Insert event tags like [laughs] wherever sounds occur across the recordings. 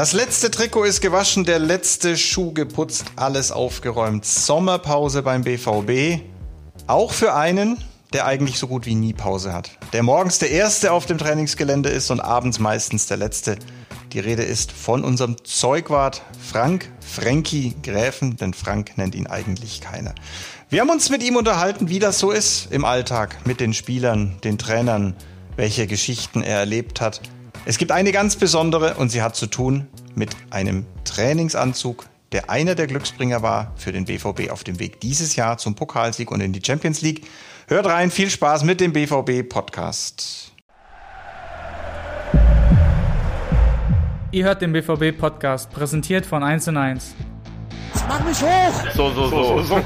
Das letzte Trikot ist gewaschen, der letzte Schuh geputzt, alles aufgeräumt. Sommerpause beim BVB. Auch für einen, der eigentlich so gut wie nie Pause hat. Der morgens der Erste auf dem Trainingsgelände ist und abends meistens der Letzte. Die Rede ist von unserem Zeugwart Frank Frankie Gräfen, denn Frank nennt ihn eigentlich keiner. Wir haben uns mit ihm unterhalten, wie das so ist im Alltag mit den Spielern, den Trainern, welche Geschichten er erlebt hat. Es gibt eine ganz besondere und sie hat zu tun mit einem Trainingsanzug, der einer der Glücksbringer war für den BVB auf dem Weg dieses Jahr zum Pokalsieg und in die Champions League. Hört rein, viel Spaß mit dem BVB Podcast. Ihr hört den BVB Podcast, präsentiert von 1 und 1. Mach mich hoch! So, so, so. 1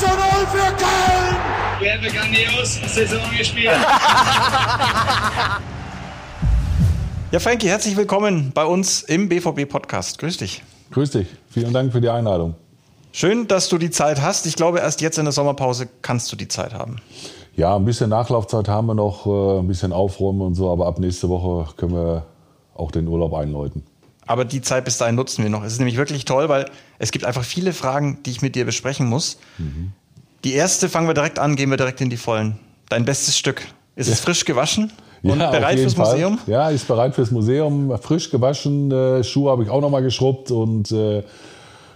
zu 0 für Köln! Wir haben grandios Saison gespielt. [laughs] Ja, Frankie, herzlich willkommen bei uns im BVB Podcast. Grüß dich. Grüß dich. Vielen Dank für die Einladung. Schön, dass du die Zeit hast. Ich glaube, erst jetzt in der Sommerpause kannst du die Zeit haben. Ja, ein bisschen Nachlaufzeit haben wir noch, äh, ein bisschen aufräumen und so, aber ab nächste Woche können wir auch den Urlaub einläuten. Aber die Zeit bis dahin nutzen wir noch. Es ist nämlich wirklich toll, weil es gibt einfach viele Fragen, die ich mit dir besprechen muss. Mhm. Die erste fangen wir direkt an, gehen wir direkt in die Vollen. Dein bestes Stück. Ist es frisch gewaschen Ja, bereit fürs Fall. Museum? Ja, ist bereit fürs Museum. Frisch gewaschen, Schuhe habe ich auch nochmal geschrubbt und äh,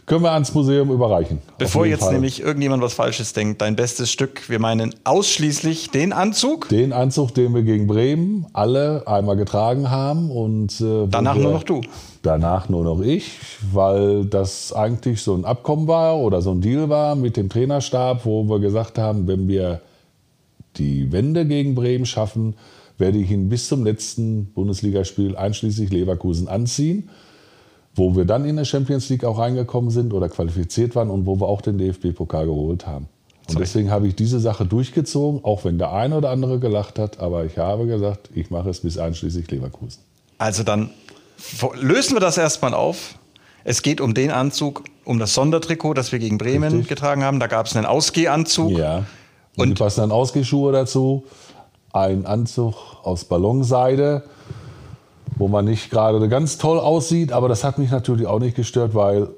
können wir ans Museum überreichen. Bevor jetzt Fall. nämlich irgendjemand was Falsches denkt, dein bestes Stück, wir meinen ausschließlich den Anzug. Den Anzug, den wir gegen Bremen alle einmal getragen haben und äh, Danach wir- nur noch du. Danach nur noch ich, weil das eigentlich so ein Abkommen war oder so ein Deal war mit dem Trainerstab, wo wir gesagt haben, wenn wir die Wende gegen Bremen schaffen, werde ich ihn bis zum letzten Bundesligaspiel einschließlich Leverkusen anziehen, wo wir dann in der Champions League auch reingekommen sind oder qualifiziert waren und wo wir auch den DFB-Pokal geholt haben. Und Sorry. deswegen habe ich diese Sache durchgezogen, auch wenn der eine oder andere gelacht hat, aber ich habe gesagt, ich mache es bis einschließlich Leverkusen. Also dann lösen wir das erstmal auf. Es geht um den Anzug, um das Sondertrikot, das wir gegen Bremen Richtig. getragen haben. Da gab es einen Ausgehanzug. Ja. Und, Und- die passen dann Ausgehschuhe dazu, ein Anzug aus Ballonseide, wo man nicht gerade ganz toll aussieht, aber das hat mich natürlich auch nicht gestört, weil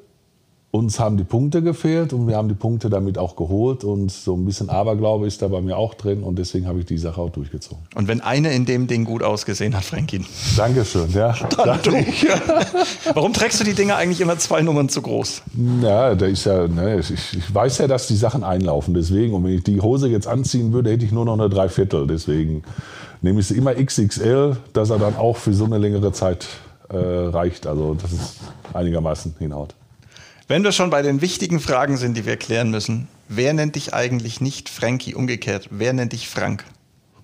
uns haben die Punkte gefehlt und wir haben die Punkte damit auch geholt und so ein bisschen Aberglaube ist da bei mir auch drin und deswegen habe ich die Sache auch durchgezogen. Und wenn einer in dem Ding gut ausgesehen hat, Frankie. Dankeschön, ja. [laughs] Du. [laughs] Warum trägst du die Dinger eigentlich immer zwei Nummern zu groß? Ja, da ist ja, ne, ich, ich weiß ja, dass die Sachen einlaufen, deswegen. Und wenn ich die Hose jetzt anziehen würde, hätte ich nur noch eine Dreiviertel. Deswegen nehme ich sie immer XXL, dass er dann auch für so eine längere Zeit äh, reicht. Also, dass es einigermaßen hinhaut. Wenn wir schon bei den wichtigen Fragen sind, die wir klären müssen, wer nennt dich eigentlich nicht Frankie umgekehrt? Wer nennt dich Frank?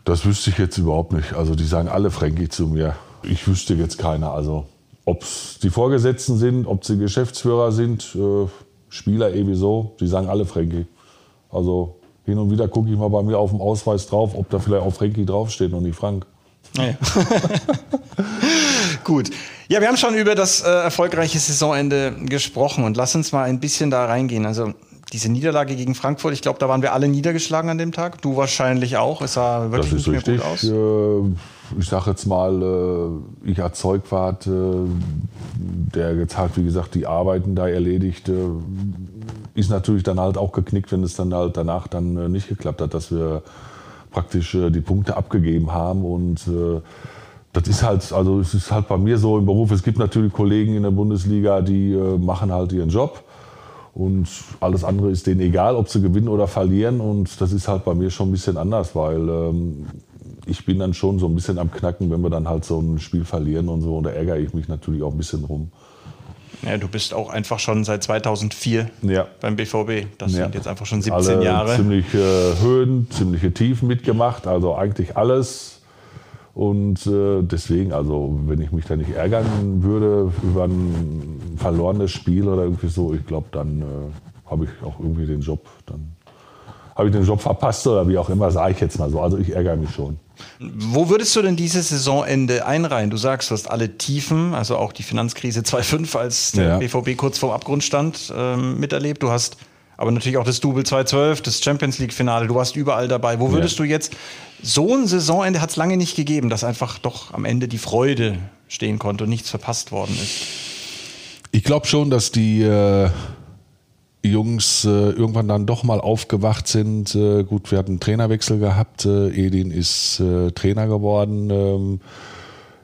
Das wüsste ich jetzt überhaupt nicht. Also, die sagen alle Frankie zu mir. Ich wüsste jetzt keiner. Also, ob es die Vorgesetzten sind, ob sie Geschäftsführer sind, äh, Spieler ebenso, die sagen alle Frankie. Also, hin und wieder gucke ich mal bei mir auf dem Ausweis drauf, ob da vielleicht auch Frankie draufsteht und nicht Frank. Naja. [laughs] Gut. Ja, wir haben schon über das äh, erfolgreiche Saisonende gesprochen und lass uns mal ein bisschen da reingehen. Also diese Niederlage gegen Frankfurt, ich glaube, da waren wir alle niedergeschlagen an dem Tag. Du wahrscheinlich auch. Es sah Das wirklich ist nicht mehr richtig. gut aus. Äh, Ich sage jetzt mal, äh, ich als Zeugwart, äh, der jetzt halt, wie gesagt, die Arbeiten da erledigt, ist natürlich dann halt auch geknickt, wenn es dann halt danach dann nicht geklappt hat, dass wir praktisch äh, die Punkte abgegeben haben und äh, das ist halt, also es ist halt bei mir so im Beruf, es gibt natürlich Kollegen in der Bundesliga, die äh, machen halt ihren Job und alles andere ist denen egal, ob sie gewinnen oder verlieren und das ist halt bei mir schon ein bisschen anders, weil ähm, ich bin dann schon so ein bisschen am Knacken, wenn wir dann halt so ein Spiel verlieren und so und da ärgere ich mich natürlich auch ein bisschen rum. Ja, du bist auch einfach schon seit 2004 Ja. beim BVB. Das Ja. sind jetzt einfach schon 17 Alle Jahre. ziemliche Höhen, ziemliche Tiefen mitgemacht, also eigentlich alles. Und äh, deswegen, also wenn ich mich da nicht ärgern würde über ein verlorenes Spiel oder irgendwie so, ich glaube, dann äh, habe ich auch irgendwie den Job, dann habe ich den Job verpasst oder wie auch immer, sage ich jetzt mal so. Also ich ärgere mich schon. Wo würdest du denn dieses Saisonende einreihen? Du sagst, du hast alle Tiefen, also auch die Finanzkrise 2005, als der Ja. BVB kurz vorm Abgrund stand, ähm, miterlebt. Du hast aber natürlich auch das Double 212, das Champions League-Finale. Du warst überall dabei. Wo würdest ja. du jetzt, so ein Saisonende hat es lange nicht gegeben, dass einfach doch am Ende die Freude stehen konnte und nichts verpasst worden ist. Ich glaube schon, dass die äh, Jungs äh, irgendwann dann doch mal aufgewacht sind. Äh, gut, wir hatten einen Trainerwechsel gehabt. Äh, Edin ist äh, Trainer geworden. Ähm,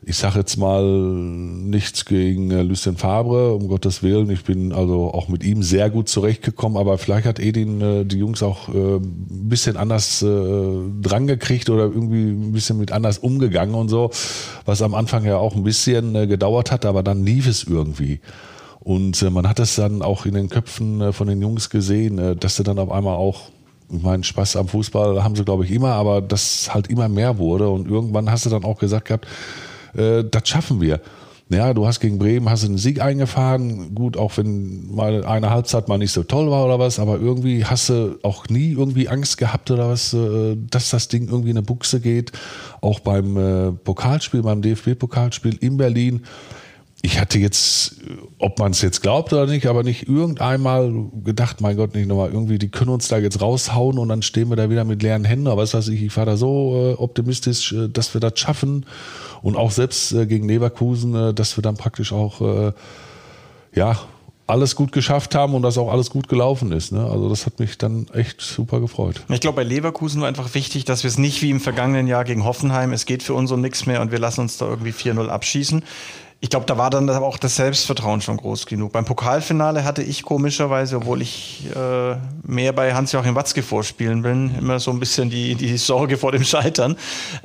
ich sage jetzt mal nichts gegen äh, Lucien Fabre, um Gottes Willen. Ich bin also auch mit ihm sehr gut zurechtgekommen, aber vielleicht hat Edin äh, die Jungs auch äh, ein bisschen anders äh, drangekriegt oder irgendwie ein bisschen mit anders umgegangen und so, was am Anfang ja auch ein bisschen äh, gedauert hat, aber dann lief es irgendwie. Und äh, man hat es dann auch in den Köpfen äh, von den Jungs gesehen, äh, dass sie dann auf einmal auch ich meine, Spaß am Fußball haben sie, glaube ich, immer, aber das halt immer mehr wurde. Und irgendwann hast du dann auch gesagt gehabt, äh, das schaffen wir. Ja, du hast gegen Bremen hast einen Sieg eingefahren. Gut, auch wenn mal eine Halbzeit mal nicht so toll war oder was, aber irgendwie hast du auch nie irgendwie Angst gehabt oder was, dass das Ding irgendwie in eine Buchse geht. Auch beim Pokalspiel, beim DFB-Pokalspiel in Berlin. Ich hatte jetzt, ob man es jetzt glaubt oder nicht, aber nicht irgendeinmal gedacht, mein Gott, nicht nochmal irgendwie, die können uns da jetzt raushauen und dann stehen wir da wieder mit leeren Händen. Aber was weiß ich, ich war da so optimistisch, dass wir das schaffen und auch selbst äh, gegen Leverkusen, äh, dass wir dann praktisch auch äh, ja alles gut geschafft haben und dass auch alles gut gelaufen ist. Ne? Also das hat mich dann echt super gefreut. Ich glaube, bei Leverkusen war einfach wichtig, dass wir es nicht wie im vergangenen Jahr gegen Hoffenheim, es geht für uns um nichts mehr und wir lassen uns da irgendwie 4-0 abschießen, ich glaube, da war dann auch das Selbstvertrauen schon groß genug. Beim Pokalfinale hatte ich komischerweise, obwohl ich äh, mehr bei Hans-Joachim Watzke vorspielen bin, immer so ein bisschen die, die Sorge vor dem Scheitern,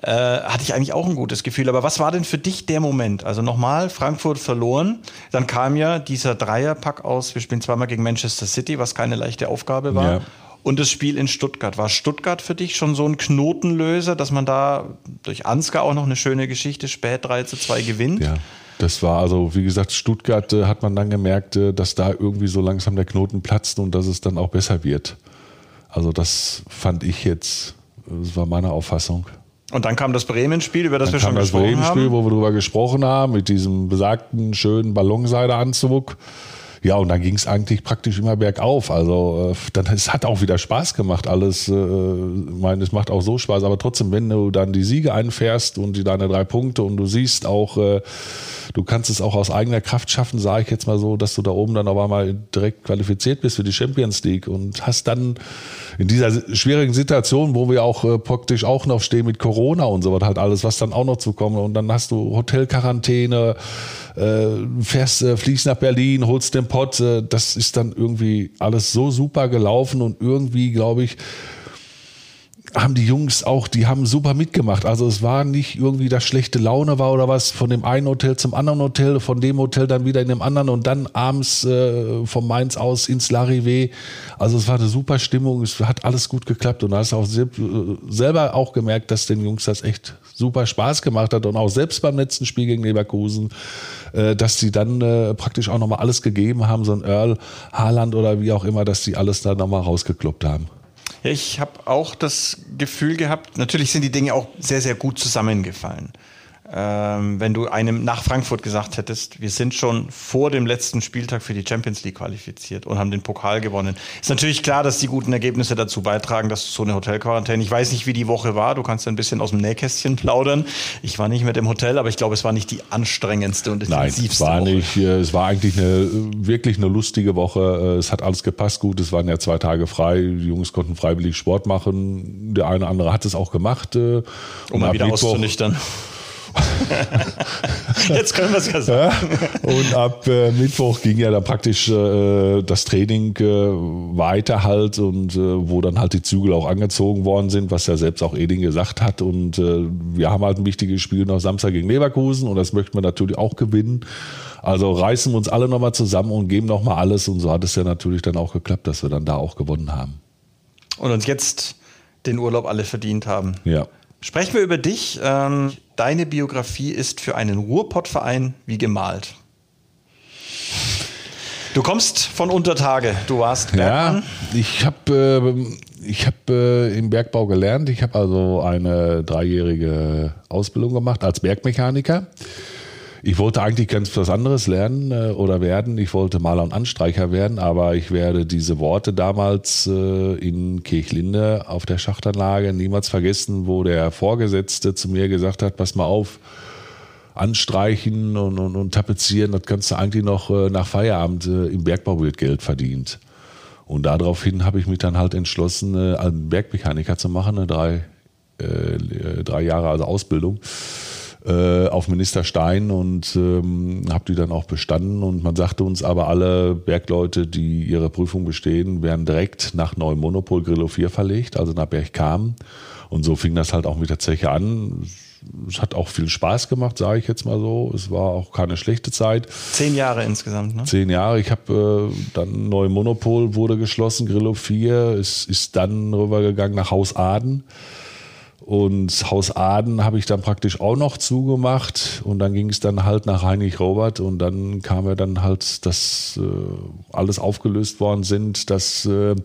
äh, hatte ich eigentlich auch ein gutes Gefühl. Aber was war denn für dich der Moment? Also nochmal, Frankfurt verloren, dann kam ja dieser Dreierpack aus, wir spielen zweimal gegen Manchester City, was keine leichte Aufgabe war. Ja. Und das Spiel in Stuttgart. War Stuttgart für dich schon so ein Knotenlöser, dass man da durch Ansgar auch noch eine schöne Geschichte spät 3 zu 2 gewinnt? Ja. Das war also, wie gesagt, Stuttgart äh, hat man dann gemerkt, äh, dass da irgendwie so langsam der Knoten platzt und dass es dann auch besser wird. Also das fand ich jetzt, das war meine Auffassung. Und dann kam das Bremen-Spiel, über das dann wir schon gesprochen haben. Das Bremen-Spiel, wo wir drüber gesprochen haben, mit diesem besagten schönen Ballonseideanzug. Ja, und dann ging es eigentlich praktisch immer bergauf. Also äh, dann es hat auch wieder Spaß gemacht. Alles, äh, meine, es macht auch so Spaß. Aber trotzdem, wenn du dann die Siege einfährst und die deine drei Punkte und du siehst auch, äh, du kannst es auch aus eigener Kraft schaffen, sage ich jetzt mal so, dass du da oben dann auf einmal direkt qualifiziert bist für die Champions League und hast dann in dieser schwierigen Situation, wo wir auch äh, praktisch auch noch stehen mit Corona und so was halt alles, was dann auch noch zu kommen und dann hast du Hotelquarantäne, fährst, äh, fliegst nach Berlin, holst den Pott, äh, das ist dann irgendwie alles so super gelaufen und irgendwie, glaube ich, haben die Jungs auch, die haben super mitgemacht. Also es war nicht irgendwie, dass schlechte Laune war oder was, von dem einen Hotel zum anderen Hotel, von dem Hotel dann wieder in dem anderen und dann abends äh, vom Mainz aus ins Larivé. Also es war eine super Stimmung, es hat alles gut geklappt und da hast du auch selber auch gemerkt, dass den Jungs das echt super Spaß gemacht hat und auch selbst beim letzten Spiel gegen Leverkusen, äh, dass die dann äh, praktisch auch nochmal alles gegeben haben, so ein Earl, Haaland oder wie auch immer, dass die alles da nochmal rausgekloppt haben. Ich habe auch das Gefühl gehabt, natürlich sind die Dinge auch sehr, sehr gut zusammengefallen ähm, wenn du einem nach Frankfurt gesagt hättest, wir sind schon vor dem letzten Spieltag für die Champions League qualifiziert und haben den Pokal gewonnen. Ist natürlich klar, dass die guten Ergebnisse dazu beitragen, dass so eine Hotelquarantäne, ich weiß nicht, wie die Woche war, du kannst ein bisschen aus dem Nähkästchen plaudern. Ich war nicht mit im Hotel, aber ich glaube, es war nicht die anstrengendste und intensivste Nein, es war Woche. nicht, äh, es war eigentlich eine, wirklich eine lustige Woche. Äh, es hat alles gepasst gut, es waren ja zwei Tage frei, die Jungs konnten freiwillig Sport machen, der eine oder andere hat es auch gemacht. Äh, um mal wieder Mittwoch, auszunüchtern. [laughs] Jetzt können wir es ja sagen. Und ab äh, Mittwoch ging ja dann praktisch äh, das Training äh, weiter halt und äh, wo dann halt die Zügel auch angezogen worden sind, was ja selbst auch Eding gesagt hat. Und äh, wir haben halt ein wichtiges Spiel noch Samstag gegen Leverkusen und das möchten wir natürlich auch gewinnen. Also reißen wir uns alle nochmal zusammen und geben nochmal alles. Und so hat es ja natürlich dann auch geklappt, dass wir dann da auch gewonnen haben. Und uns jetzt den Urlaub alle verdient haben. Ja. Sprechen wir über dich. Ähm, deine Biografie ist für einen Ruhrpottverein wie gemalt. Du kommst von Untertage. Du warst Bergmann. Ja, ich habe äh, ich hab, äh, im Bergbau gelernt. Ich habe also eine dreijährige Ausbildung gemacht als Bergmechaniker Ich wollte eigentlich ganz was anderes lernen äh, oder werden. Ich wollte Maler und Anstreicher werden, aber ich werde diese Worte damals äh, in Kirchlinde auf der Schachtanlage niemals vergessen, wo der Vorgesetzte zu mir gesagt hat, pass mal auf, anstreichen und, und, und tapezieren, das kannst du eigentlich noch äh, nach Feierabend äh, im Bergbau wird Geld verdient. Und daraufhin habe ich mich dann halt entschlossen, äh, einen Bergmechaniker zu machen, eine drei, äh, drei Jahre also Ausbildung äh, auf Minister Stein und ähm, habe die dann auch bestanden. Und man sagte uns aber, alle Bergleute, die ihre Prüfung bestehen, werden direkt nach Neumonopol Grillo 4 verlegt, also nach Bergkam. Und so fing das halt auch mit der Zeche an. Es hat auch viel Spaß gemacht, sage ich jetzt mal so. Es war auch keine schlechte Zeit. Zehn Jahre insgesamt, ne? Zehn Jahre. Ich habe äh, dann Neue Monopol wurde geschlossen, Grillo 4. Es ist dann rübergegangen nach Haus Aden. Und Haus Aden habe ich dann praktisch auch noch zugemacht. Und dann ging es dann halt nach Heinrich Robert. Und dann kam ja dann halt, dass äh, alles aufgelöst worden sind, dass äh,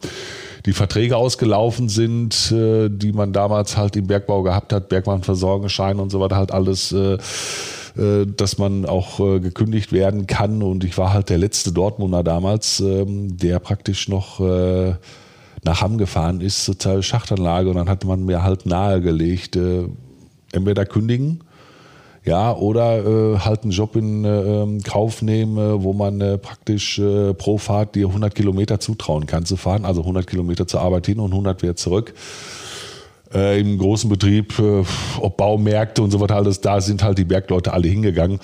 die Verträge ausgelaufen sind, äh, die man damals halt im Bergbau gehabt hat, Bergmannversorgungsschein und so weiter, halt alles äh, äh, dass man auch äh, gekündigt werden kann. Und ich war halt der letzte Dortmunder damals, ähm, der praktisch noch äh, nach Hamm gefahren ist, zur Schachtanlage und dann hat man mir halt nahegelegt, äh, entweder kündigen, ja, oder äh, halt einen Job in äh, Kauf nehmen, äh, wo man äh, praktisch äh, pro Fahrt dir 100 Kilometer zutrauen kann zu fahren, also 100 Kilometer zur Arbeit hin und 100 wieder zurück. Äh, Im großen Betrieb, äh, ob Baumärkte und so weiter alles, da sind halt die Bergleute alle hingegangen.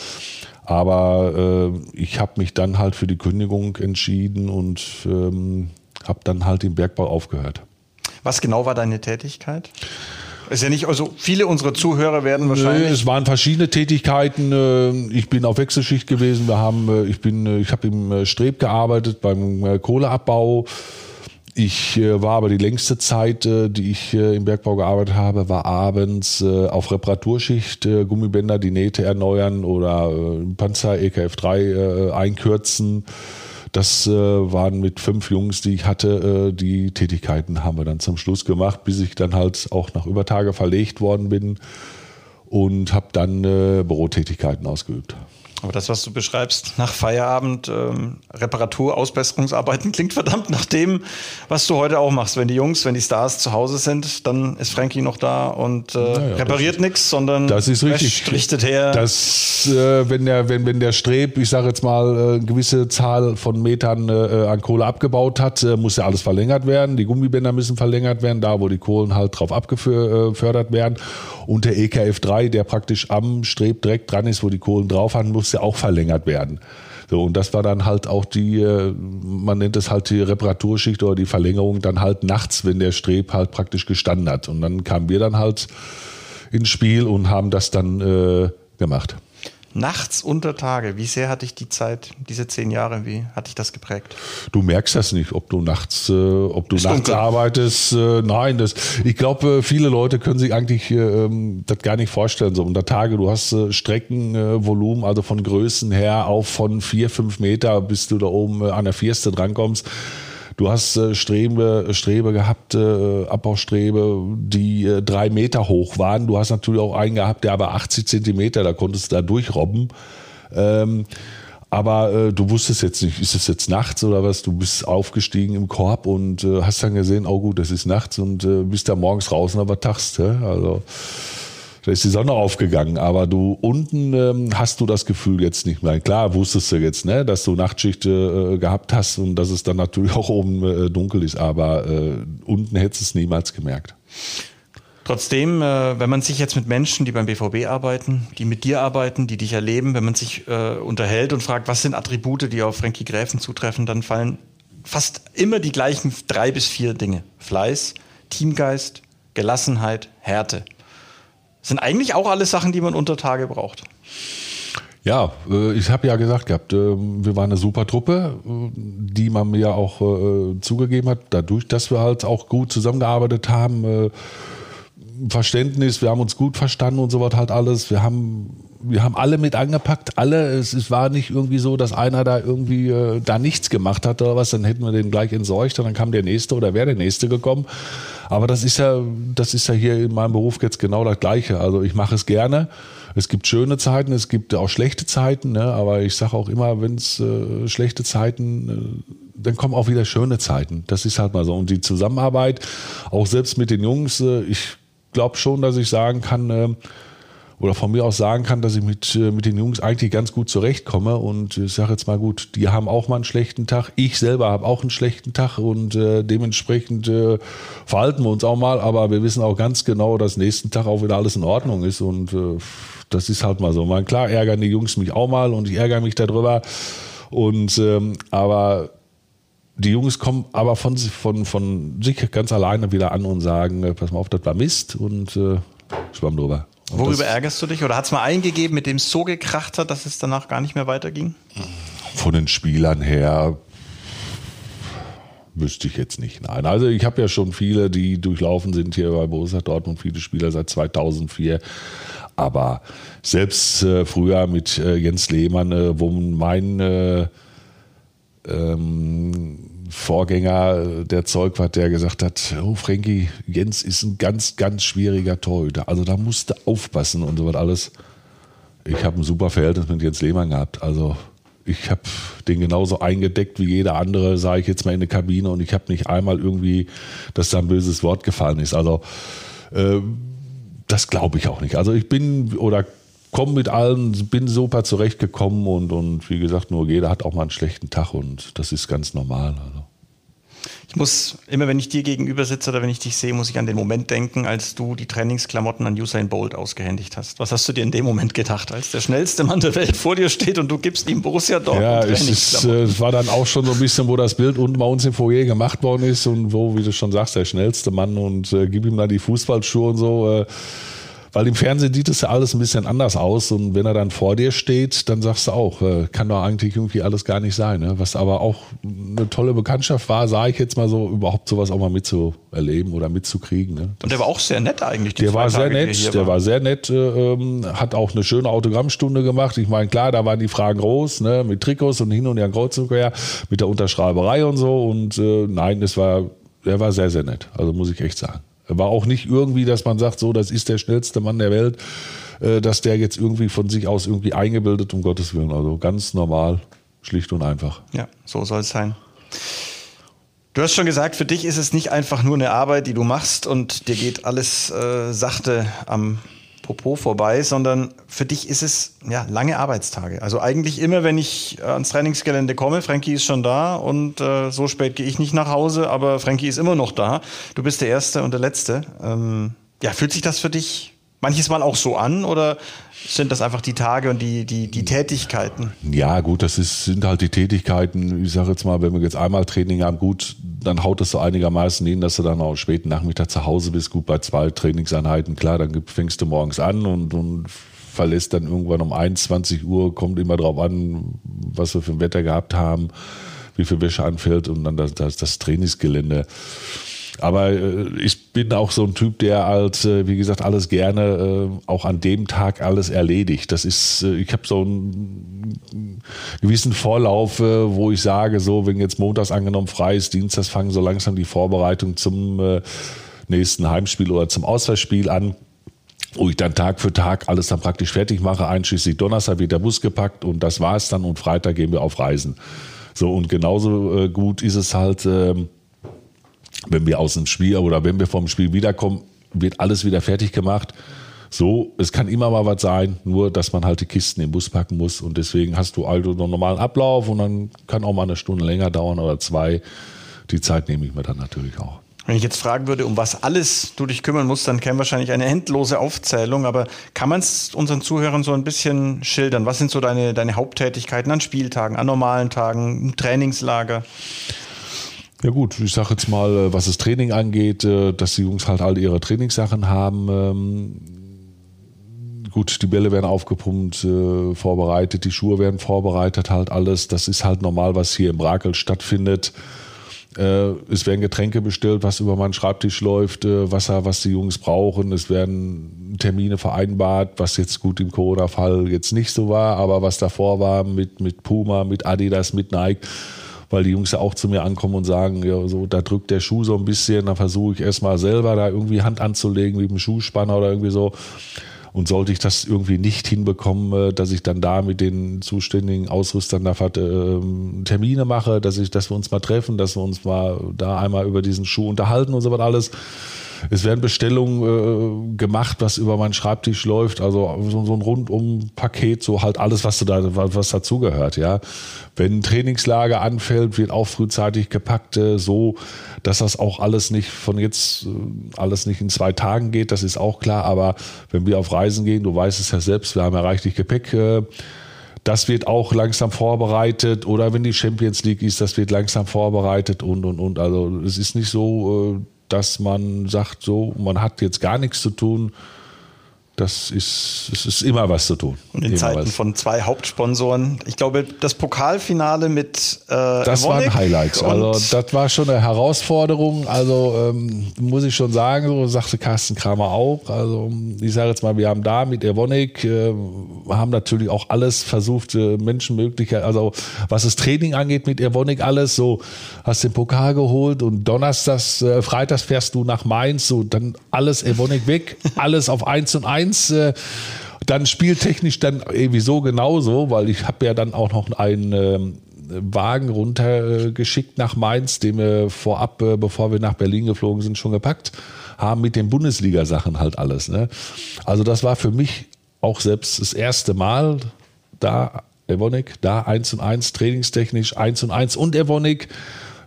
Aber ich habe mich dann halt für die Kündigung entschieden und ähm, habe dann halt im Bergbau aufgehört. Was genau war deine Tätigkeit? Ist ja nicht, also viele unserer Zuhörer werden wahrscheinlich. Nee, es waren verschiedene Tätigkeiten. äh, Ich bin auf Wechselschicht gewesen. Wir haben, äh, ich bin, äh, ich habe im Streb gearbeitet beim Kohleabbau. Ich war aber die längste Zeit, die ich im Bergbau gearbeitet habe, war abends auf Reparaturschicht, Gummibänder, die Nähte erneuern oder Panzer EKF3 äh, einkürzen. Das äh, waren mit fünf Jungs, die ich hatte. Äh, die Tätigkeiten haben wir dann zum Schluss gemacht, bis ich dann halt auch nach Übertage verlegt worden bin und habe dann äh, Bürotätigkeiten ausgeübt. Aber das, was du beschreibst, nach Feierabend, ähm, Reparatur, Ausbesserungsarbeiten, klingt verdammt nach dem, was du heute auch machst. Wenn die Jungs, wenn die Stars zu Hause sind, dann ist Frankie noch da und äh, Naja, repariert nichts, sondern Das ist richtig. richtet her. Das, äh, wenn der, wenn, wenn der Streb, ich sage jetzt mal, äh, eine gewisse Zahl von Metern äh, an Kohle abgebaut hat, äh, muss ja alles verlängert werden. Die Gummibänder müssen verlängert werden, da wo die Kohlen halt drauf abgefördert werden. Und der EKF3, der praktisch am Streb direkt dran ist, wo die Kohlen drauf haben, muss ja auch verlängert werden. So, und das war dann halt auch die, äh, man nennt es halt die Reparaturschicht oder die Verlängerung dann halt nachts, wenn der Streb halt praktisch gestanden hat. Und dann kamen wir dann halt ins Spiel und haben das dann äh, gemacht. Nachts unter Tage, wie sehr hat dich die Zeit, diese zehn Jahre, wie hat dich das geprägt? Du merkst das nicht, ob du nachts, äh, ob du Ist nachts dunkel. arbeitest. Äh, nein, das, ich glaube, äh, viele Leute können sich eigentlich äh, ähm, das gar nicht vorstellen. So unter Tage, du hast äh, Streckenvolumen, äh, also von Größen her auch von vier, fünf Meter, bis du da oben an der Vierste drankommst. Du hast äh, Strebe, Strebe gehabt, äh, Abbaustrebe, die äh, drei Meter hoch waren. Du hast natürlich auch einen gehabt, der aber 80 Zentimeter, da konntest du da durchrobben. Ähm, aber äh, du wusstest jetzt nicht, ist es jetzt nachts oder was? Du bist aufgestiegen im Korb und äh, hast dann gesehen, oh gut, das ist nachts und äh, bist da morgens draußen, aber tags. hä? Also da ist die Sonne aufgegangen, aber du unten ähm, hast du das Gefühl jetzt nicht mehr. Klar wusstest du jetzt, ne, dass du Nachtschicht äh, gehabt hast und dass es dann natürlich [laughs] auch oben äh, dunkel ist, aber äh, unten hättest du es niemals gemerkt. Trotzdem, äh, wenn man sich jetzt mit Menschen, die beim BVB arbeiten, die mit dir arbeiten, die dich erleben, wenn man sich äh, unterhält und fragt, was sind Attribute, die auf Frankie Gräfen zutreffen, dann fallen fast immer die gleichen drei bis vier Dinge. Fleiß, Teamgeist, Gelassenheit, Härte. Sind eigentlich auch alles Sachen, die man unter Tage braucht. Ja, äh, ich habe ja gesagt gehabt, äh, wir waren eine super Truppe, äh, die man mir auch äh, zugegeben hat, dadurch, dass wir halt auch gut zusammengearbeitet haben. Verständnis, wir haben uns gut verstanden und so was halt alles. Wir haben, wir haben alle mit angepackt, alle. Es, es war nicht irgendwie so, dass einer da irgendwie da nichts gemacht hat oder was, dann hätten wir den gleich entsorgt und dann kam der nächste oder wäre der nächste gekommen. Aber das ist ja, das ist ja hier in meinem Beruf jetzt genau das Gleiche. Also ich mache es gerne. Es gibt schöne Zeiten, es gibt auch schlechte Zeiten, ne? aber ich sage auch immer, wenn es äh, schlechte Zeiten, äh, dann kommen auch wieder schöne Zeiten. Das ist halt mal so. Und die Zusammenarbeit, auch selbst mit den Jungs, äh, ich glaube schon, dass ich sagen kann, äh, oder von mir aus sagen kann, dass ich mit, äh, mit den Jungs eigentlich ganz gut zurechtkomme. Und ich sage jetzt mal gut, die haben auch mal einen schlechten Tag. Ich selber habe auch einen schlechten Tag und äh, dementsprechend äh, verhalten wir uns auch mal. Aber wir wissen auch ganz genau, dass nächsten Tag auch wieder alles in Ordnung ist. Und äh, das ist halt mal so. Mal klar ärgern die Jungs mich auch mal und ich ärgere mich darüber. Und ähm, aber die Jungs kommen aber von, von, von sich ganz alleine wieder an und sagen, äh, pass mal auf, das war Mist und äh, schwamm drüber. Und Worüber das, ärgerst du dich? Oder hat es mal eingegeben, mit dem es so gekracht hat, dass es danach gar nicht mehr weiterging? Von den Spielern her wüsste ich jetzt nicht. Nein, also ich habe ja schon viele, die durchlaufen sind hier bei Borussia Dortmund, viele Spieler seit 2004. Aber selbst äh, früher mit äh, Jens Lehmann, äh, wo mein äh, ähm, Vorgänger, der Zeug war, der gesagt hat, oh Frankie, Jens ist ein ganz, ganz schwieriger Torhüter. Also da musste aufpassen und so was alles. Ich habe ein super Verhältnis mit Jens Lehmann gehabt. Also ich habe den genauso eingedeckt wie jeder andere, sage ich jetzt mal in der Kabine und ich habe nicht einmal irgendwie, dass da ein böses Wort gefallen ist. Also äh, das glaube ich auch nicht. Also ich bin oder komme mit allen, bin super zurechtgekommen und, und wie gesagt, nur jeder hat auch mal einen schlechten Tag und das ist ganz normal. Also. Ich muss, immer wenn ich dir gegenüber sitze oder wenn ich dich sehe, muss ich an den Moment denken, als du die Trainingsklamotten an Usain Bolt ausgehändigt hast. Was hast du dir in dem Moment gedacht, als der schnellste Mann der Welt vor dir steht und du gibst ihm Borussia Dortmund ja, es, ist, äh, es war dann auch schon so ein bisschen, wo das Bild unten bei uns im Foyer gemacht worden ist und wo, wie du schon sagst, der schnellste Mann und äh, gib ihm dann die Fußballschuhe und so. Äh, weil im Fernsehen sieht es ja alles ein bisschen anders aus und wenn er dann vor dir steht, dann sagst du auch, äh, kann doch eigentlich irgendwie alles gar nicht sein. Ne? Was aber auch eine tolle Bekanntschaft war, sage ich jetzt mal so, überhaupt sowas auch mal mitzuerleben oder mitzukriegen. Ne? Und der war auch sehr nett eigentlich. der war sehr Tage, nett, der war. war. sehr nett, äh, ähm, hat auch eine schöne Autogrammstunde gemacht. Ich meine, klar, da waren die Fragen groß, ne? mit Trikots und hin und her kreuz und quer, mit der Unterschreiberei und so. Und äh, nein, es war, er war sehr, sehr nett. Also muss ich echt sagen. War auch nicht irgendwie, dass man sagt, so, das ist der schnellste Mann der Welt, äh, dass der jetzt irgendwie von sich aus irgendwie eingebildet, um Gottes Willen. Also ganz normal, schlicht und einfach. Ja, so soll es sein. Du hast schon gesagt, für dich ist es nicht einfach nur eine Arbeit, die du machst und dir geht alles äh, sachte am Popo vorbei, sondern für dich ist es ja lange Arbeitstage. Also eigentlich immer, wenn ich ans Trainingsgelände komme, Frankie ist schon da und äh, so spät gehe ich nicht nach Hause, aber Frankie ist immer noch da. Du bist der Erste und der Letzte. Ähm, ja, fühlt sich das für dich manches Mal auch so an oder sind das einfach die Tage und die, die, die Tätigkeiten? Ja, gut, das ist, sind halt die Tätigkeiten. Ich sage jetzt mal, wenn wir jetzt einmal Training haben, gut, dann haut es so einigermaßen hin, dass du dann auch späten Nachmittag zu Hause bist. Gut, bei zwei Trainingseinheiten, klar, dann fängst du morgens an und, und verlässt dann irgendwann um 21 Uhr, kommt immer drauf an, was wir für ein Wetter gehabt haben, wie viel Wäsche anfällt und dann das, das, das Trainingsgelände. Aber äh, ich bin auch so ein Typ, der halt, äh, wie gesagt, alles gerne äh, auch an dem Tag alles erledigt. Das ist, äh, ich habe so einen gewissen Vorlauf, äh, wo ich sage, so, wenn jetzt montags angenommen frei ist, dienstags fangen so langsam die Vorbereitungen zum äh, nächsten Heimspiel oder zum Auswärtsspiel an wo ich dann Tag für Tag alles dann praktisch fertig mache. Einschließlich Donnerstag wird der Bus gepackt und das war es dann und Freitag gehen wir auf Reisen. So und genauso äh, gut ist es halt, ähm, wenn wir aus dem Spiel oder wenn wir vom Spiel wiederkommen, wird alles wieder fertig gemacht. So, es kann immer mal was sein, nur dass man halt die Kisten im Bus packen muss und deswegen hast du also einen normalen Ablauf und dann kann auch mal eine Stunde länger dauern oder zwei. Die Zeit nehme ich mir dann natürlich auch. Wenn ich jetzt fragen würde, um was alles du dich kümmern musst, dann käme wahrscheinlich eine endlose Aufzählung. Aber kann man es unseren Zuhörern so ein bisschen schildern? Was sind so deine, deine Haupttätigkeiten an Spieltagen, an normalen Tagen, im Trainingslager? Ja gut, ich sage jetzt mal, äh, was das Training angeht, äh, dass die Jungs halt all ihre Trainingssachen haben. Ähm, gut, die Bälle werden aufgepumpt, äh, vorbereitet, die Schuhe werden vorbereitet, halt alles. Das ist halt normal, was hier im Brakel stattfindet. Es werden Getränke bestellt, was über meinen Schreibtisch läuft, Wasser, was die Jungs brauchen. Es werden Termine vereinbart, was jetzt gut im Corona-Fall jetzt nicht so war, aber was davor war mit, mit Puma, mit Adidas, mit Nike weil die Jungs ja auch zu mir ankommen und sagen, ja, so, da drückt der Schuh so ein bisschen, dann versuche ich erstmal selber da irgendwie Hand anzulegen, wie mit dem Schuhspanner oder irgendwie so. Und sollte ich das irgendwie nicht hinbekommen, äh, dass ich dann da mit den zuständigen Ausrüstern da äh, Termine mache, dass ich, dass wir uns mal treffen, dass wir uns mal da einmal über diesen Schuh unterhalten und so was alles. Es werden Bestellungen äh, gemacht, was über meinen Schreibtisch läuft, also so, so ein Rundum-Paket, so halt alles, was, da, was dazugehört, ja. Wenn ein Trainingslager anfällt, wird auch frühzeitig gepackt, äh, so, dass das auch alles nicht von jetzt, äh, alles nicht in zwei Tagen geht, das ist auch klar, aber wenn wir auf Reisen gehen, du weißt es ja selbst, wir haben ja reichlich Gepäck, äh, das wird auch langsam vorbereitet oder wenn die Champions League ist, das wird langsam vorbereitet und und und. Also es ist nicht so, äh, dass man sagt, so, man hat jetzt gar nichts zu tun. Das ist, es ist immer was zu tun. Und in immer Zeiten was. von zwei Hauptsponsoren. Ich glaube, das Pokalfinale mit äh, Das war Evonik ein Highlight. und Also das war schon eine Herausforderung. Also ähm, muss ich schon sagen, so sagte Carsten Kramer auch. Also ich sage jetzt mal, wir haben da mit Evonik, äh, haben natürlich auch alles versucht, äh, Menschenmöglichkeit, also was das Training angeht mit Evonik alles, so hast den Pokal geholt und Donnerstags, äh, Freitags fährst du nach Mainz, so dann alles Evonik weg, [laughs] alles auf eins und eins. Äh, dann spieltechnisch dann irgendwie so genauso, weil ich habe ja dann auch noch einen ähm, Wagen runtergeschickt nach Mainz, den wir vorab, äh, bevor wir nach Berlin geflogen sind, schon gepackt haben mit den Bundesliga-Sachen halt alles. Ne? Also das war für mich auch selbst das erste Mal da Evonik, da 1 und 1, trainingstechnisch 1 und 1 und Evonik.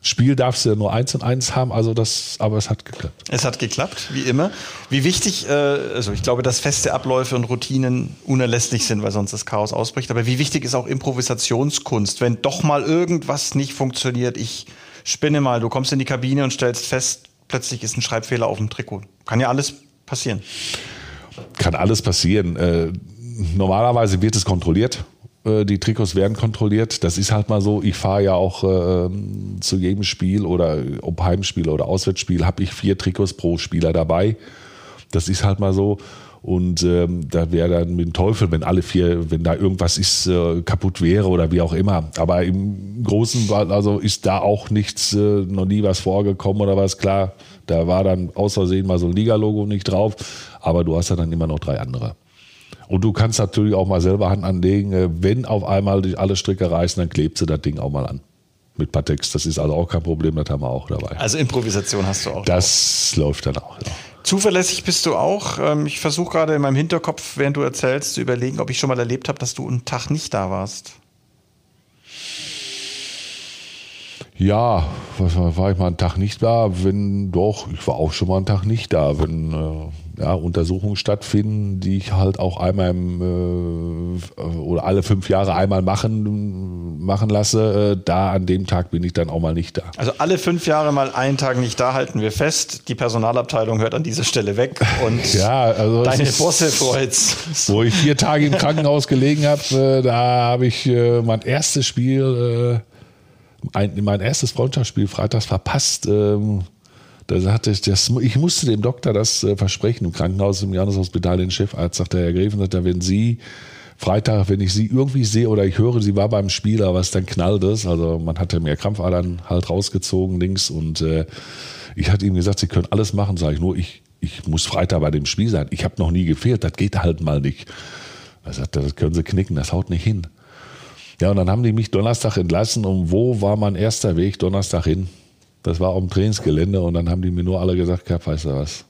Spiel darfst du ja nur 1 und 1 haben, also das, aber es hat geklappt. Es hat geklappt, wie immer. Wie wichtig, äh, also ich glaube, dass feste Abläufe und Routinen unerlässlich sind, weil sonst das Chaos ausbricht. Aber wie wichtig ist auch Improvisationskunst, wenn doch mal irgendwas nicht funktioniert? Ich spinne mal, du kommst in die Kabine und stellst fest, plötzlich ist ein Schreibfehler auf dem Trikot. Kann ja alles passieren. kann alles passieren. Äh, normalerweise wird es kontrolliert. Äh, die Trikots werden kontrolliert. Das ist halt mal so. Ich fahre ja auch äh, zu jedem Spiel oder ob Heimspiel oder Auswärtsspiel, habe ich vier Trikots pro Spieler dabei. Das ist halt mal so. Und ähm, da wäre dann mit dem Teufel, wenn alle vier, wenn da irgendwas ist, äh, kaputt wäre oder wie auch immer. Aber im Großen, also ist da auch nichts, äh, noch nie was vorgekommen oder was. Klar, da war dann aus Versehen mal so ein Liga-Logo nicht drauf. Aber du hast ja dann immer noch drei andere. Und du kannst natürlich auch mal selber Hand anlegen. äh, Wenn auf einmal dich alle Stricke reißen, dann klebt sie das Ding auch mal an. Mit Patex. Das ist also auch kein Problem, das haben wir auch dabei. Also Improvisation hast du auch. Das läuft dann auch. Ja. Zuverlässig bist du auch. Ähm, Ich versuche gerade in meinem Hinterkopf, während du erzählst, zu überlegen, ob ich schon mal erlebt habe, dass du einen Tag nicht da warst. Ja, was war, war ich mal einen Tag nicht da? Wenn doch, ich war auch schon mal einen Tag nicht da, wenn äh, ja, Untersuchungen stattfinden, die ich halt auch einmal im, äh, oder alle fünf Jahre einmal machen, machen lasse. Äh, da an dem Tag bin ich dann auch mal nicht da. Also alle fünf Jahre mal einen Tag nicht da, halten wir fest. Die Personalabteilung hört an dieser Stelle weg und [laughs] Ja, also deine Bosse freut's. Wo ich vier Tage im Krankenhaus gelegen habe, äh, da habe ich äh, mein erstes Spiel, äh, ein, mein erstes Freundschaftsspiel freitags verpasst. Ähm, da hatte ich, das, ich musste dem Doktor das äh, versprechen im Krankenhaus, im Johanneshospital, den Chefarzt, sagt der Herr Greven, sagt er, wenn Sie Freitag, wenn ich Sie irgendwie sehe oder ich höre, sie war beim Spiel, aber es dann knallt es. Also man hatte mir Krampfadern halt rausgezogen links und äh, ich hatte ihm gesagt, Sie können alles machen, sage ich nur, ich, ich muss Freitag bei dem Spiel sein. Ich habe noch nie gefehlt, das geht halt mal nicht. Er sagte, das können Sie knicken, das haut nicht hin. Ja, und dann haben die mich Donnerstag entlassen und wo war mein erster Weg Donnerstag hin? Das war auf dem Trainingsgelände und dann haben die mir nur alle gesagt, Kerb, weißt du was,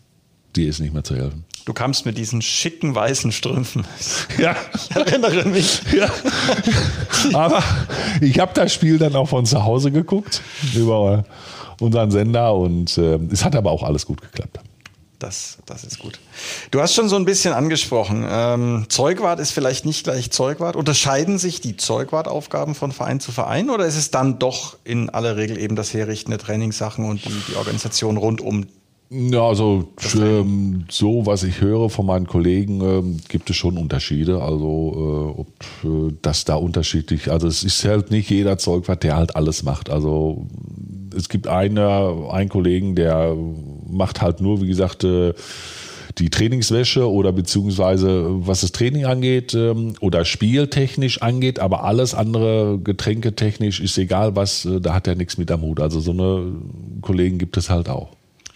dir ist nicht mehr zu helfen. Du kamst mit diesen schicken weißen Strümpfen. [laughs] Ja, Ich erinnere mich. ja. Aber ich habe das Spiel dann auch von zu Hause geguckt, über unseren Sender und äh, es hat aber auch alles gut geklappt. Das, das ist gut. Du hast schon so ein bisschen angesprochen. Ähm, Zeugwart ist vielleicht nicht gleich Zeugwart. Unterscheiden sich die Zeugwartaufgaben von Verein zu Verein oder ist es dann doch in aller Regel eben das Herrichten der Trainingssachen und die, die Organisation rundum? Ja, also ähm, so, was ich höre von meinen Kollegen, ähm, gibt es schon Unterschiede. Also äh, ob äh, das da unterschiedlich, also es ist halt nicht jeder Zeugwart, der halt alles macht. Also es gibt eine, einen Kollegen, der macht halt nur, wie gesagt, äh, die Trainingswäsche oder beziehungsweise was das Training angeht ähm, oder spieltechnisch angeht, aber alles andere getränketechnisch ist egal was, äh, da hat er nichts mit am Hut. Also so eine Kollegen gibt es halt auch.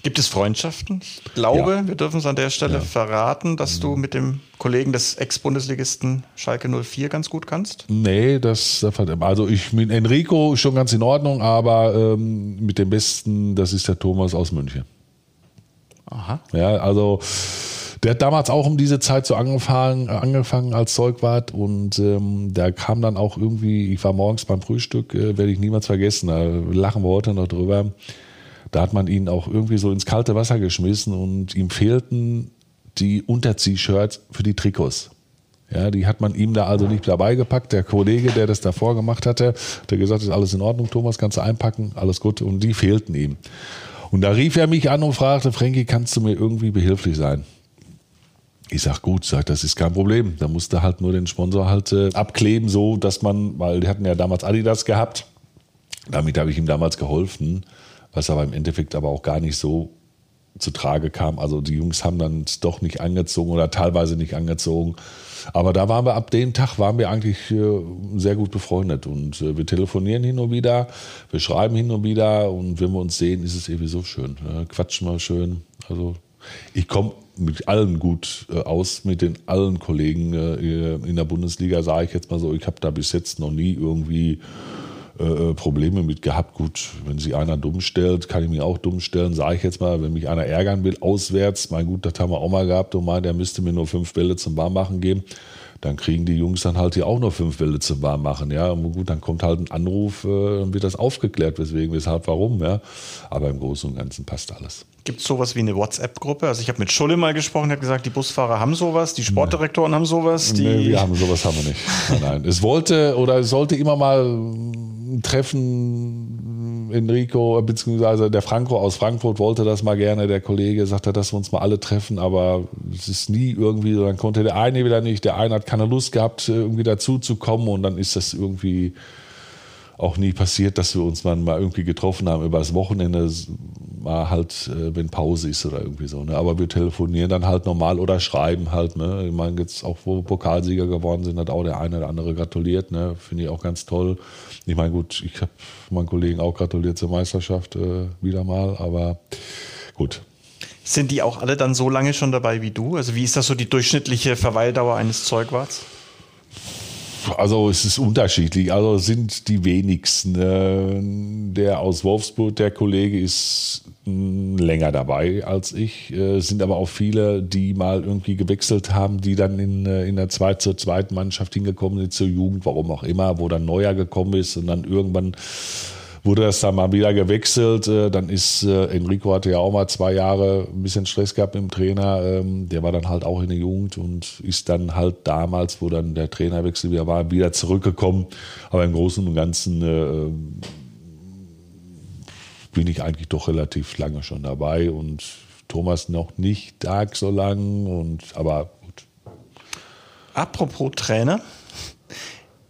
Gibt es Freundschaften? Ich glaube, ja. wir dürfen es an der Stelle ja. verraten, dass du mit dem Kollegen des Ex-Bundesligisten Schalke 04 ganz gut kannst? Nee, das, also ich mit Enrico schon ganz in Ordnung, aber ähm, mit dem Besten, das ist der Thomas aus München. Aha. Ja, also der hat damals auch um diese Zeit so angefangen, angefangen als Zeugwart und ähm, der kam dann auch irgendwie, ich war morgens beim Frühstück, äh, werde ich niemals vergessen, da lachen wir heute noch drüber da hat man ihn auch irgendwie so ins kalte Wasser geschmissen und ihm fehlten die Unterzieh-Shirts für die Trikots. Ja, die hat man ihm da also nicht dabei gepackt. Der Kollege, der das davor gemacht hatte, der gesagt, ist alles in Ordnung, Thomas, kannst du einpacken, alles gut. Und die fehlten ihm. Und da rief er mich an und fragte, Frankie, kannst du mir irgendwie behilflich sein? Ich sag gut, sag, das ist kein Problem. Da musste halt nur den Sponsor halt äh, abkleben, so dass man, weil die hatten ja damals Adidas gehabt. Damit habe ich ihm damals geholfen was aber im Endeffekt aber auch gar nicht so zu Trage kam. Also die Jungs haben dann doch nicht angezogen oder teilweise nicht angezogen. Aber da waren wir ab dem Tag waren wir eigentlich äh, sehr gut befreundet und äh, wir telefonieren hin und wieder, wir schreiben hin und wieder und wenn wir uns sehen, ist es irgendwie so schön. Ne? Quatschen wir schön. Also ich komme mit allen gut äh, aus, mit den allen Kollegen in der Bundesliga, sage ich jetzt mal so. Ich habe da bis jetzt noch nie irgendwie äh, äh, Probleme mit gehabt. Gut, wenn sich einer dumm stellt, kann ich mich auch dumm stellen, sage ich jetzt mal. Wenn mich einer ärgern will, auswärts, mein gut, das haben wir auch mal gehabt und meint, der müsste mir nur fünf Bälle zum Warmmachen geben dann kriegen die Jungs dann halt hier auch noch fünf Bälle zum Warmmachen. Ja, und gut, dann kommt halt ein Anruf, äh, dann wird das aufgeklärt, weswegen, weshalb, warum. Ja, aber im Großen und Ganzen passt alles. Gibt es sowas wie eine WhatsApp-Gruppe? Also ich habe mit Schulle mal gesprochen, der hat gesagt, die Busfahrer haben sowas, die Sportdirektoren nee. haben sowas. Die nee, wir haben sowas haben wir nicht. Nein, nein. Es wollte oder es sollte immer mal Treffen Enrico, beziehungsweise der Franco aus Frankfurt wollte das mal gerne. Der Kollege sagte, dass wir uns mal alle treffen, aber es ist nie irgendwie, dann konnte der eine wieder nicht, der eine hat keine Lust gehabt, irgendwie dazu zu kommen und dann ist das irgendwie auch nie passiert, dass wir uns mal, mal irgendwie getroffen haben über das Wochenende, mal halt, äh, wenn Pause ist oder irgendwie so. Ne? Aber wir telefonieren dann halt normal oder schreiben halt. Ne? Ich meine, jetzt auch, wo Pokalsieger geworden sind, hat auch der eine oder andere gratuliert. Ne? Finde ich auch ganz toll. Ich meine, gut, ich habe meinen Kollegen auch gratuliert zur Meisterschaft äh, wieder mal, aber gut. Sind die auch alle dann so lange schon dabei wie du? Also wie ist das so die durchschnittliche Verweildauer eines Zeugwarts? Also es ist unterschiedlich. Also sind die wenigsten. Äh, der aus Wolfsburg, der Kollege, ist mm, länger dabei als ich. Es äh, sind aber auch viele, die mal irgendwie gewechselt haben, die dann in, äh, in der zweit, zur zweiten Mannschaft hingekommen sind, zur Jugend, warum auch immer, wo dann Neuer gekommen ist und dann irgendwann wurde das dann mal wieder gewechselt. Äh, dann ist äh, Enrico hatte ja auch mal zwei Jahre ein bisschen Stress gehabt mit dem Trainer. Ähm, der war dann halt auch in der Jugend und ist dann halt damals, wo dann der Trainerwechsel wieder war, wieder zurückgekommen. Aber im Großen und Ganzen äh, bin ich eigentlich doch relativ lange schon dabei und Thomas noch nicht Tag so lang und aber gut. Apropos Trainer,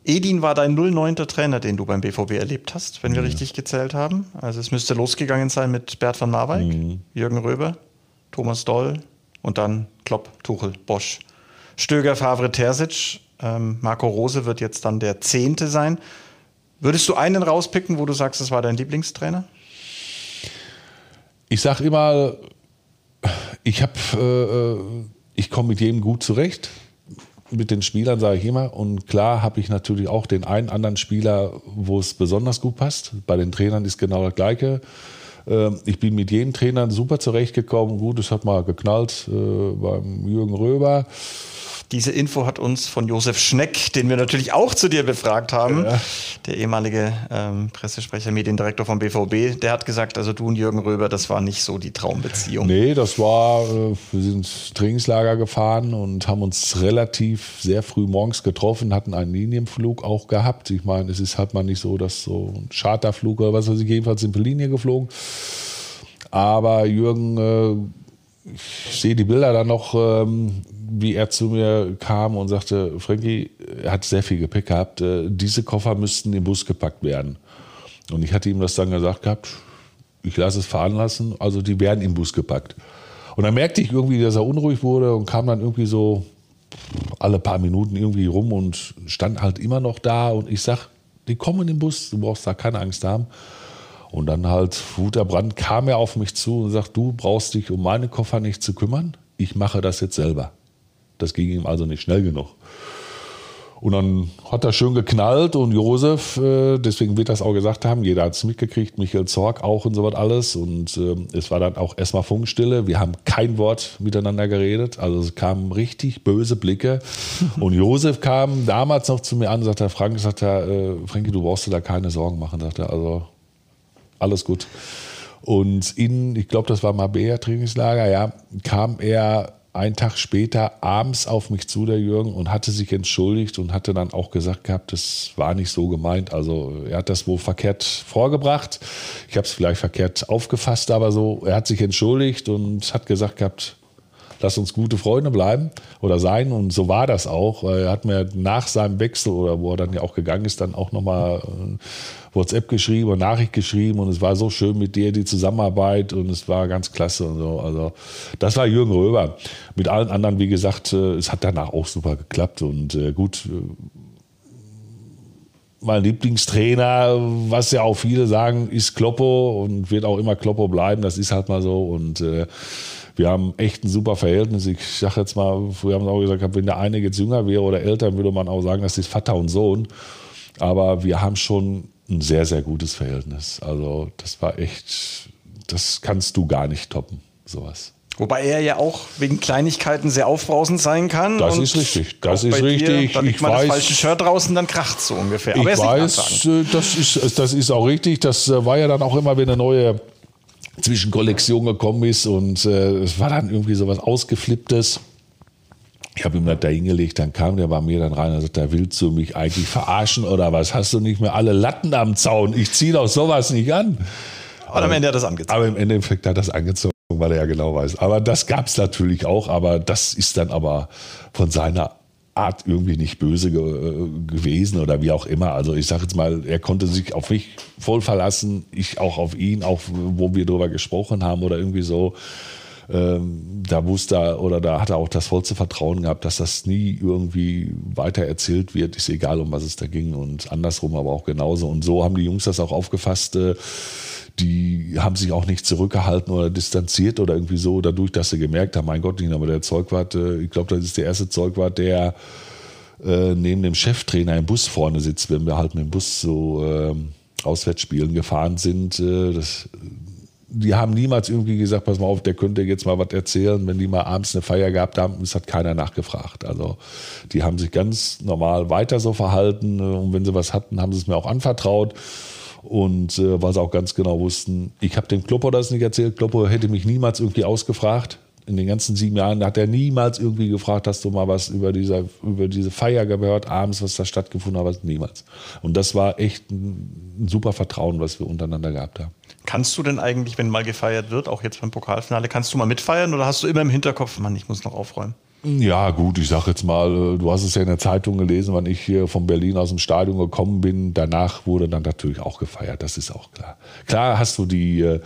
Edin war dein 09. Trainer, den du beim BVB erlebt hast, wenn wir ja. richtig gezählt haben. Also es müsste losgegangen sein mit Bert van Marwijk, mhm. Jürgen Röber, Thomas Doll und dann Klopp, Tuchel, Bosch. Stöger, Favre, Terzic. Ähm, Marco Rose wird jetzt dann der Zehnte sein. Würdest du einen rauspicken, wo du sagst, das war dein Lieblingstrainer? Ich sag immer, ich habe, äh, äh, ich komme mit jedem gut zurecht mit den Spielern, sage ich immer. Und klar habe ich natürlich auch den einen anderen Spieler, wo es besonders gut passt. Bei den Trainern ist genau das Gleiche. Ähm, ich bin mit jedem Trainer super zurechtgekommen. Gut, es hat mal geknallt äh, beim Jürgen Röber. Diese Info hat uns von Josef Schneck, den wir natürlich auch zu dir befragt haben, ja. der ehemalige ähm, Pressesprecher, Mediendirektor vom BVB, der hat gesagt, also du und Jürgen Röber, das war nicht so die Traumbeziehung. Nee, das war, äh, wir sind Trainingslager gefahren und haben uns relativ sehr früh morgens getroffen, hatten einen Linienflug auch gehabt. Ich meine, es ist halt mal nicht so, dass so ein Charterflug oder was weiß ich, jedenfalls sind wir Linie geflogen. Aber Jürgen, äh, ich sehe die Bilder dann noch, ähm, wie er zu mir kam und sagte, Frankie, er hat sehr viel Gepäck gehabt, äh, diese Koffer müssten im Bus gepackt werden. Und ich hatte ihm das dann gesagt gehabt, ich lasse es fahren lassen, also die werden im Bus gepackt. Und dann merkte ich irgendwie, dass er unruhig wurde und kam dann irgendwie so alle paar Minuten irgendwie rum und stand halt immer noch da und ich sag, die kommen im Bus, du brauchst da keine Angst haben. Und dann halt Wuterbrand kam er auf mich zu und sagt, du brauchst dich um meine Koffer nicht zu kümmern, ich mache das jetzt selber. Das ging ihm also nicht schnell genug. Und dann hat er schön geknallt und Josef, äh, deswegen wird das auch gesagt haben, jeder hat es mitgekriegt, Michael Zorg auch und so was alles. Und äh, es war dann auch erstmal Funkstille. Wir haben kein Wort miteinander geredet. Also es kamen richtig böse Blicke. [laughs] Und Josef kam damals noch zu mir an und sagte, Frank, sagt er, äh, Frankie, du brauchst dir da keine Sorgen machen, sagt er. Also alles gut. Und in, ich glaube, das war Mabea Trainingslager, ja, kam er einen Tag später abends auf mich zu, der Jürgen, und hatte sich entschuldigt und hatte dann auch gesagt gehabt, das war nicht so gemeint. Also er hat das wohl verkehrt vorgebracht. Ich habe es vielleicht verkehrt aufgefasst, aber so, er hat sich entschuldigt und hat gesagt gehabt, lass uns gute Freunde bleiben oder sein. Und so war das auch. Er hat mir nach seinem Wechsel oder wo er dann ja auch gegangen ist, dann auch nochmal äh, WhatsApp geschrieben und Nachricht geschrieben und es war so schön mit dir die Zusammenarbeit und es war ganz klasse und so. Also das war Jürgen Röber. Mit allen anderen, wie gesagt, äh, es hat danach auch super geklappt und äh, gut. Mein Lieblingstrainer, was ja auch viele sagen, ist Kloppo und wird auch immer Kloppo bleiben. Das ist halt mal so und äh, wir haben echt ein super Verhältnis. Ich sage jetzt mal, früher haben sie auch gesagt, wenn der eine jetzt jünger wäre oder älter, würde man auch sagen, das ist Vater und Sohn. Aber wir haben schon ein sehr, sehr gutes Verhältnis. Also das war echt, das kannst du gar nicht toppen, sowas. Wobei er ja auch wegen Kleinigkeiten sehr aufbrausend sein kann. Das ist richtig. Das ist richtig. Dir, da liegt ich mal weiß, das falsche Shirt draußen, dann kracht so ungefähr. Aber ich weiß, äh, das ist, das ist auch richtig. Das äh, war ja dann auch immer, wenn eine neue Zwischenkollektion gekommen ist und äh, es war dann irgendwie so was Ausgeflipptes. Ich habe ihm das da hingelegt, dann kam der bei mir dann rein und sagte, willst du mich eigentlich verarschen oder was? Hast du nicht mehr alle Latten am Zaun? Ich ziehe doch sowas nicht an. Aber am Ende hat er das angezogen. Aber im Endeffekt hat er das angezogen, weil er ja genau weiß. Aber das gab es natürlich auch, aber das ist dann aber von seiner Art irgendwie nicht böse ge äh, gewesen oder wie auch immer. Also ich sage jetzt mal, er konnte sich auf mich voll verlassen, ich auch auf ihn, auch wo wir darüber gesprochen haben oder irgendwie so. Ähm, da wusste er oder da hat er auch das vollste Vertrauen gehabt, dass das nie irgendwie weiter erzählt wird. Ist egal, um was es da ging und andersrum aber auch genauso. Und so haben die Jungs das auch aufgefasst. Äh, die haben sich auch nicht zurückgehalten oder distanziert oder irgendwie so, dadurch, dass sie gemerkt haben, mein Gott, nicht, aber der Zeugwart, äh, ich glaube, das ist der erste Zeugwart, der äh, neben dem Cheftrainer im Bus vorne sitzt, wenn wir halt mit dem Bus so äh, Auswärtsspielen gefahren sind. Äh, das, die haben niemals irgendwie gesagt, pass mal auf, der könnte jetzt mal was erzählen, wenn die mal abends eine Feier gehabt haben, es hat keiner nachgefragt. Also die haben sich ganz normal weiter so verhalten und wenn sie was hatten, haben sie es mir auch anvertraut. Und äh, weil sie auch ganz genau wussten, ich habe dem Klopper das nicht erzählt. Klopper hätte mich niemals irgendwie ausgefragt. In den ganzen sieben Jahren hat er niemals irgendwie gefragt, hast du mal was über, dieser, über diese Feier gehört, abends, was da stattgefunden hat, niemals. Und das war echt ein, ein super Vertrauen, was wir untereinander gehabt haben. Kannst du denn eigentlich, wenn mal gefeiert wird, auch jetzt beim Pokalfinale, kannst du mal mitfeiern oder hast du immer im Hinterkopf, Mann, ich muss noch aufräumen? Ja, gut, ich sag jetzt mal, äh, du hast es ja in der Zeitung gelesen, wann ich hier von Berlin aus dem Stadion gekommen bin. Danach wurde dann natürlich auch gefeiert, das ist auch klar. Klar hast du die äh,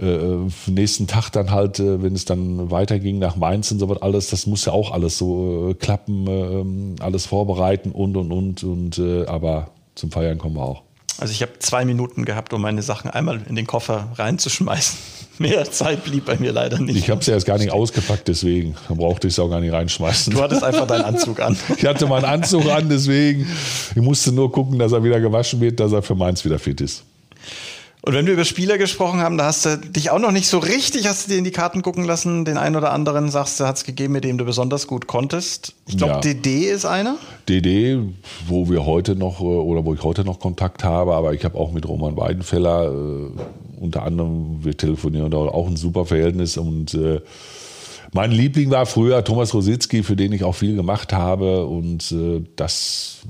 äh, nächsten Tag dann halt, äh, wenn es dann weiterging nach Mainz und so was alles, das muss ja auch alles so äh, klappen, ähm, alles vorbereiten und und und und äh, aber zum Feiern kommen wir auch. Also ich habe zwei Minuten gehabt, um meine Sachen einmal in den Koffer reinzuschmeißen. [laughs] Mehr Zeit blieb bei mir leider nicht. Ich habe es ja erst gar nicht ausgepackt, deswegen da brauchte ich es auch gar nicht reinschmeißen. Du hattest einfach deinen Anzug an. [laughs] Ich hatte meinen Anzug an, deswegen ich musste nur gucken, dass er wieder gewaschen wird, dass er für meins wieder fit ist. Und wenn wir über Spieler gesprochen haben, da hast du dich auch noch nicht so richtig, hast du dir in die Karten gucken lassen. Den einen oder anderen sagst du, hat es gegeben, mit dem du besonders gut konntest. Ich glaube, Ja. DD ist einer. DD, wo wir heute noch äh, oder wo ich heute noch Kontakt habe, aber ich habe auch mit Roman Weidenfeller äh, unter anderem, wir telefonieren da auch ein super Verhältnis und äh, mein Liebling war früher Thomas Rositzky, für den ich auch viel gemacht habe und äh, das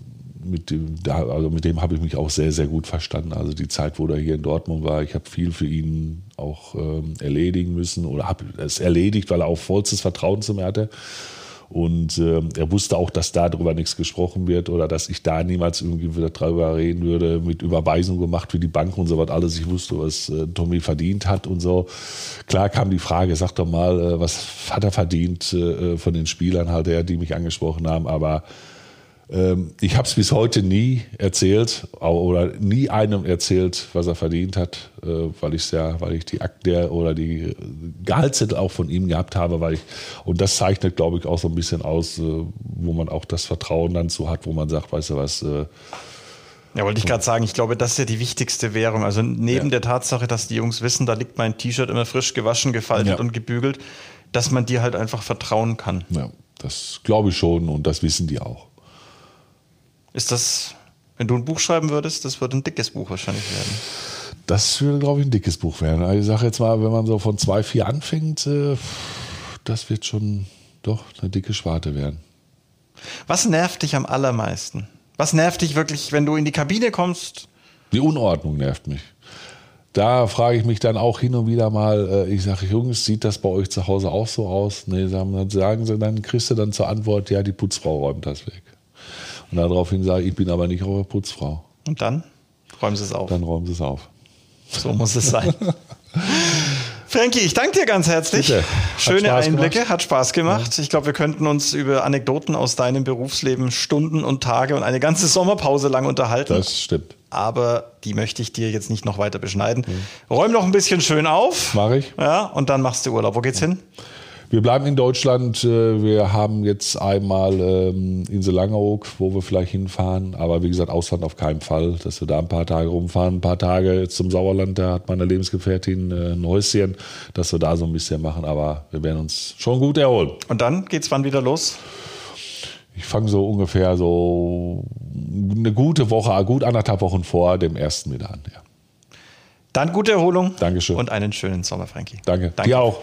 mit dem, also mit dem habe ich mich auch sehr, sehr gut verstanden. Also die Zeit, wo er hier in Dortmund war, ich habe viel für ihn auch ähm, erledigen müssen oder habe es erledigt, weil er auch vollstes Vertrauen zu mir hatte. Und ähm, er wusste auch, dass darüber nichts gesprochen wird oder dass ich da niemals irgendwie wieder darüber reden würde, mit Überweisung gemacht für die Bank und so was alles. Ich wusste, was äh, Tommy verdient hat und so. Klar kam die Frage, sag doch mal, äh, was hat er verdient äh, von den Spielern halt die mich angesprochen haben, aber ich habe es bis heute nie erzählt oder nie einem erzählt, was er verdient hat, äh, weil ich ja, weil ich die Akte oder die Gehaltszettel auch von ihm gehabt habe, weil ich und das zeichnet, glaube ich, auch so ein bisschen aus, äh, wo man auch das Vertrauen dann so hat, wo man sagt, weißt du was. Äh, ja, wollte ich gerade sagen, ich glaube, das ist ja die wichtigste Währung. Also neben ja. der Tatsache, dass die Jungs wissen, da liegt mein T-Shirt immer frisch gewaschen, gefaltet ja. und gebügelt, dass man dir halt einfach vertrauen kann. Ja, das glaube ich schon und das wissen die auch. Ist das, wenn du ein Buch schreiben würdest, das würde ein dickes Buch wahrscheinlich werden. Das würde, glaube ich, ein dickes Buch werden. Also ich sage jetzt mal, wenn man so von 2,4 anfängt, äh, das wird schon doch eine dicke Schwarte werden. Was nervt dich am allermeisten? Was nervt dich wirklich, wenn du in die Kabine kommst? Die Unordnung nervt mich. Da frage ich mich dann auch hin und wieder mal, äh, ich sage, Jungs, sieht das bei euch zu Hause auch so aus? Nee, dann sagen sie, dann kriegst du dann zur Antwort, ja, die Putzfrau räumt das weg. Und daraufhin sage ich, ich bin aber nicht eure Putzfrau. Und dann räumen sie es auf. Dann räumen sie es auf. So muss es sein. [laughs] Frankie, ich danke dir ganz herzlich. Schöne Einblicke, gemacht. hat Spaß gemacht. Ja. Ich glaube, wir könnten uns über Anekdoten aus deinem Berufsleben Stunden und Tage und eine ganze Sommerpause lang unterhalten. Das stimmt. Aber die möchte ich dir jetzt nicht noch weiter beschneiden. Mhm. Räum noch ein bisschen schön auf. Mach ich. Ja, und dann machst du Urlaub. Wo geht's hin? Wir bleiben in Deutschland. Äh, wir haben jetzt einmal ähm, Insel Langeoog, wo wir vielleicht hinfahren. Aber wie gesagt, Ausland auf keinen Fall, dass wir da ein paar Tage rumfahren. Ein paar Tage zum Sauerland, da hat meine Lebensgefährtin äh, ein Häuschen, dass wir da so ein bisschen machen. Aber wir werden uns schon gut erholen. Und dann geht's wann wieder los? Ich fange so ungefähr so eine gute Woche, gut anderthalb Wochen vor dem ersten wieder an. Ja. Dann gute Erholung. Dankeschön. Und einen schönen Sommer, Frankie. Danke. Danke. Dir auch.